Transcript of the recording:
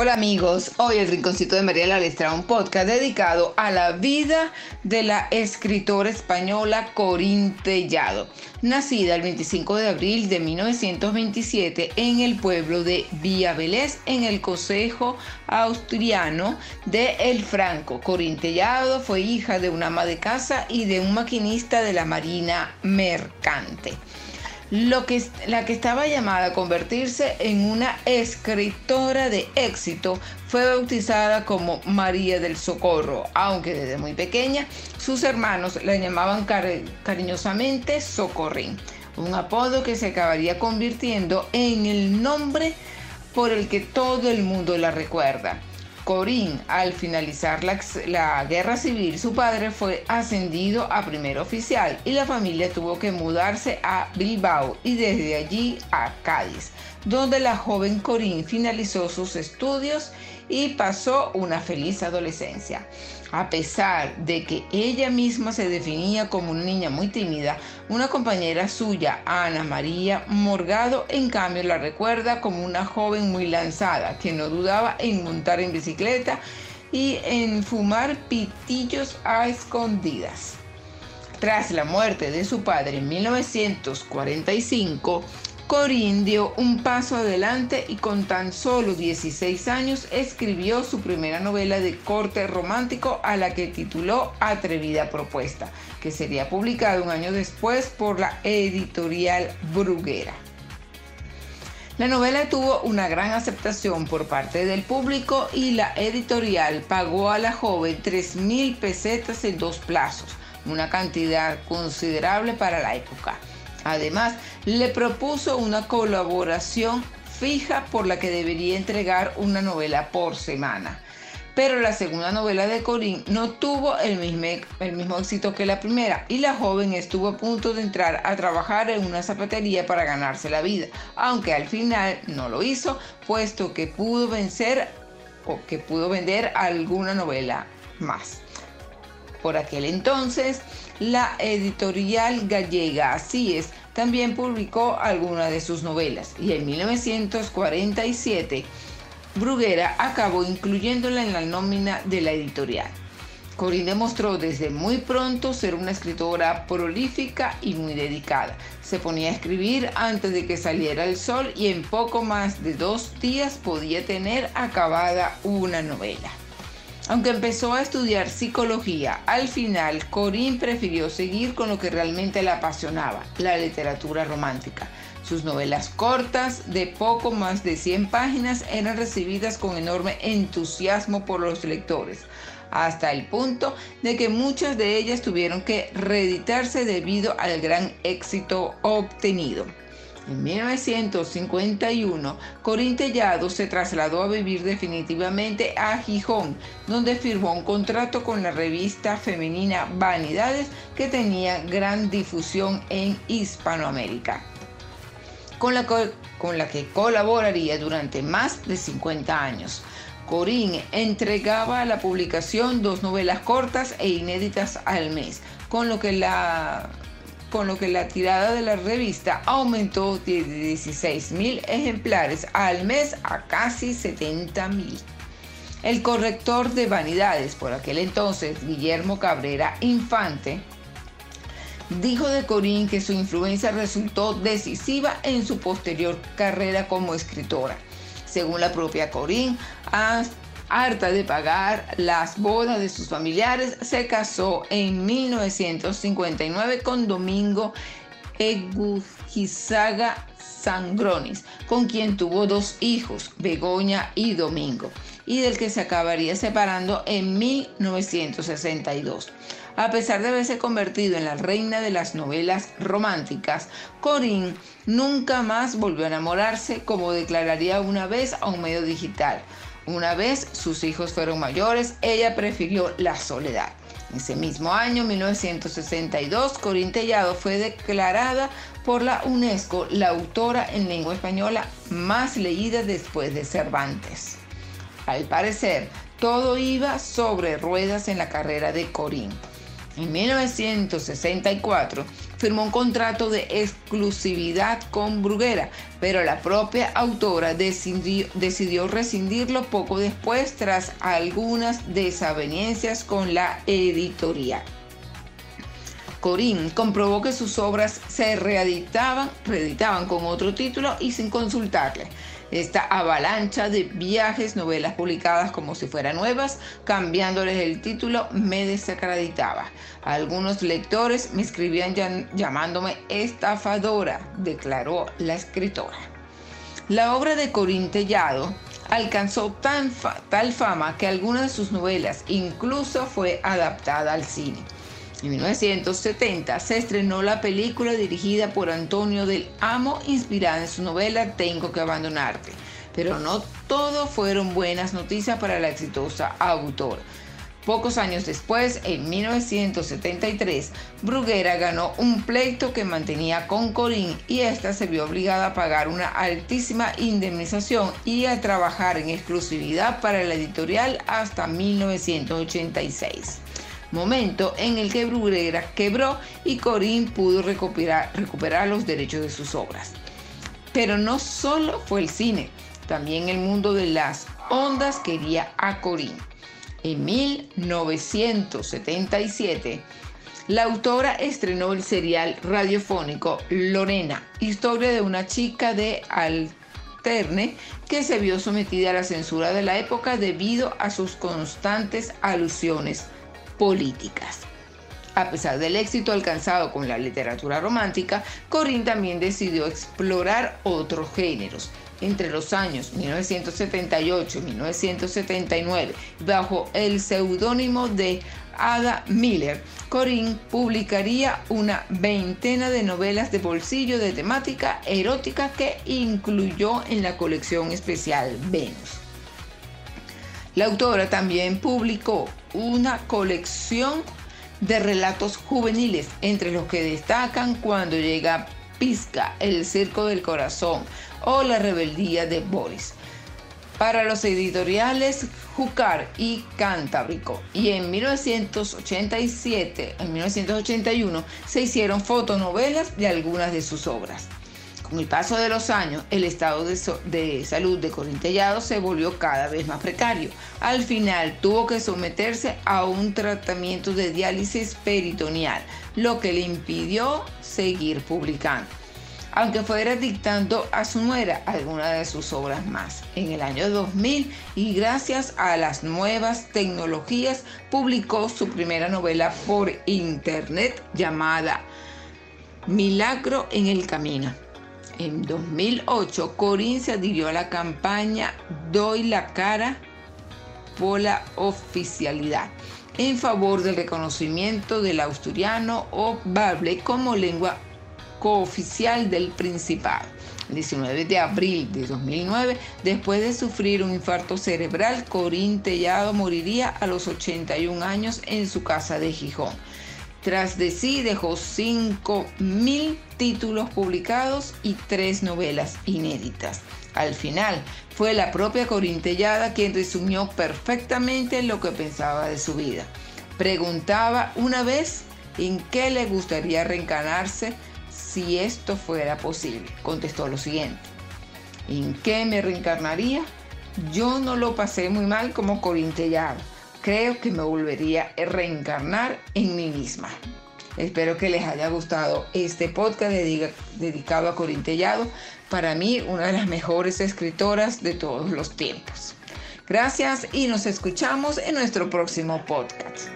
Hola amigos, hoy el Rinconcito de María Lalestra, un podcast dedicado a la vida de la escritora española Corín Tellado, nacida el 25 de abril de 1927 en el pueblo de Villabelés, en el Consejo Austriano de El Franco. Corín Tellado fue hija de una ama de casa y de un maquinista de la Marina Mercante lo que, la que estaba llamada a convertirse en una escritora de éxito fue bautizada como María del Socorro, aunque desde muy pequeña sus hermanos la llamaban cariñosamente Socorrín, un apodo que se acabaría convirtiendo en el nombre por el que todo el mundo la recuerda. Corín, al finalizar la, guerra civil, su padre fue ascendido a primer oficial y la familia tuvo que mudarse a Bilbao y desde allí a Cádiz, donde la joven Corín finalizó sus estudios y pasó una feliz adolescencia. A pesar de que ella misma se definía como una niña muy tímida, una compañera suya, Ana María Morgado, en cambio la recuerda como una joven muy lanzada, que no dudaba en montar en bicicleta y en fumar pitillos a escondidas. Tras la muerte de su padre en 1945, Corín dio un paso adelante y con tan solo 16 años escribió su primera novela de corte romántico a la que tituló Atrevida Propuesta, que sería publicada un año después por la editorial Bruguera. La novela tuvo una gran aceptación por parte del público y la editorial pagó a la joven 3 mil pesetas en dos plazos, una cantidad considerable para la época. Además, le propuso una colaboración fija por la que debería entregar una novela por semana. Pero la segunda novela de Corín no tuvo el mismo, el mismo éxito que la primera y la joven estuvo a punto de entrar a trabajar en una zapatería para ganarse la vida, aunque al final no lo hizo, puesto que pudo vencer o que pudo vender alguna novela más. Por aquel entonces, la editorial gallega Así es también publicó algunas de sus novelas y en 1947 Bruguera acabó incluyéndola en la nómina de la editorial. Corinne demostró desde muy pronto ser una escritora prolífica y muy dedicada. Se ponía a escribir antes de que saliera el sol y en poco más de dos días podía tener acabada una novela. Aunque empezó a estudiar psicología, al final Corinne prefirió seguir con lo que realmente la apasionaba, la literatura romántica. Sus novelas cortas, de poco más de 100 páginas, eran recibidas con enorme entusiasmo por los lectores, hasta el punto de que muchas de ellas tuvieron que reeditarse debido al gran éxito obtenido. En 1951, Corín Tellado se trasladó a vivir definitivamente a Gijón, donde firmó un contrato con la revista femenina Vanidades que tenía gran difusión en Hispanoamérica, con la, con la que colaboraría durante más de 50 años. Corín entregaba a la publicación dos novelas cortas e inéditas al mes, con lo que la con lo que la tirada de la revista aumentó de 16 mil ejemplares al mes a casi 70 mil. El corrector de vanidades, por aquel entonces Guillermo Cabrera Infante, dijo de Corín que su influencia resultó decisiva en su posterior carrera como escritora. Según la propia Corín, harta de pagar las bodas de sus familiares, se casó en 1959 con Domingo Egujizaga Sangronis, con quien tuvo dos hijos, Begoña y Domingo, y del que se acabaría separando en 1962. A pesar de haberse convertido en la reina de las novelas románticas, Corinne nunca más volvió a enamorarse, como declararía una vez a un medio digital. Una vez sus hijos fueron mayores, ella prefirió la soledad. Ese mismo año, 1962, Corín Tellado fue declarada por la UNESCO la autora en lengua española más leída después de Cervantes. Al parecer, todo iba sobre ruedas en la carrera de Corín. En 1964, firmó un contrato de exclusividad con Bruguera, pero la propia autora decidió, rescindirlo poco después tras algunas desavenencias con la editorial. Corín comprobó que sus obras se reeditaban, reeditaban con otro título y sin consultarle. Esta avalancha de viajes, novelas publicadas como si fueran nuevas, cambiándoles el título, me desacreditaba. Algunos lectores me escribían llamándome estafadora, declaró la escritora. La obra de Corín Tellado alcanzó tan tal fama que algunas de sus novelas incluso fue adaptada al cine. En 1970 se estrenó la película dirigida por Antonio del Amo, inspirada en su novela Tengo que abandonarte. Pero no todo fueron buenas noticias para la exitosa autora. Pocos años después, en 1973, Bruguera ganó un pleito que mantenía con Corín y ésta se vio obligada a pagar una altísima indemnización y a trabajar en exclusividad para la editorial hasta 1986 momento en el que Bruguera quebró y Corín pudo recuperar, recuperar los derechos de sus obras. Pero no solo fue el cine, también el mundo de las ondas quería a Corín. En 1977, la autora estrenó el serial radiofónico Lorena, historia de una chica de Alterne que se vio sometida a la censura de la época debido a sus constantes alusiones políticas. A pesar del éxito alcanzado con la literatura romántica, Corinne también decidió explorar otros géneros. Entre los años 1978 y 1979, bajo el seudónimo de Ada Miller, Corinne publicaría una veintena de novelas de bolsillo de temática erótica que incluyó en la colección especial Venus. La autora también publicó una colección de relatos juveniles, entre los que destacan cuando llega Pizca, el circo del corazón o la rebeldía de Boris. Para los editoriales Jucar y Cantábrico. Y en 1987, en 1981, se hicieron fotonovelas de algunas de sus obras. Con el paso de los años, el estado de, salud de Corintellado se volvió cada vez más precario. Al final tuvo que someterse a un tratamiento de diálisis peritoneal, lo que le impidió seguir publicando aunque fuera dictando a su nuera alguna de sus obras más. En el año 2000 y gracias a las nuevas tecnologías publicó su primera novela por internet llamada Milagro en el Camino en 2008, Corín se adhirió a la campaña Doy la cara por la oficialidad en favor del reconocimiento del asturiano o bable como lengua cooficial del Principado. El 19 de abril de 2009, después de sufrir un infarto cerebral, Corín Tellado moriría a los 81 años en su casa de Gijón. Tras de sí dejó 5.000 títulos publicados y tres novelas inéditas. Al final, fue la propia Corintellada quien resumió perfectamente lo que pensaba de su vida. Preguntaba una vez en qué le gustaría reencarnarse si esto fuera posible. Contestó lo siguiente. ¿En qué me reencarnaría? Yo no lo pasé muy mal como Corintellada creo que me volvería a reencarnar en mí misma. Espero que les haya gustado este podcast dedicado a Corintellado, para mí una de las mejores escritoras de todos los tiempos. Gracias y nos escuchamos en nuestro próximo podcast.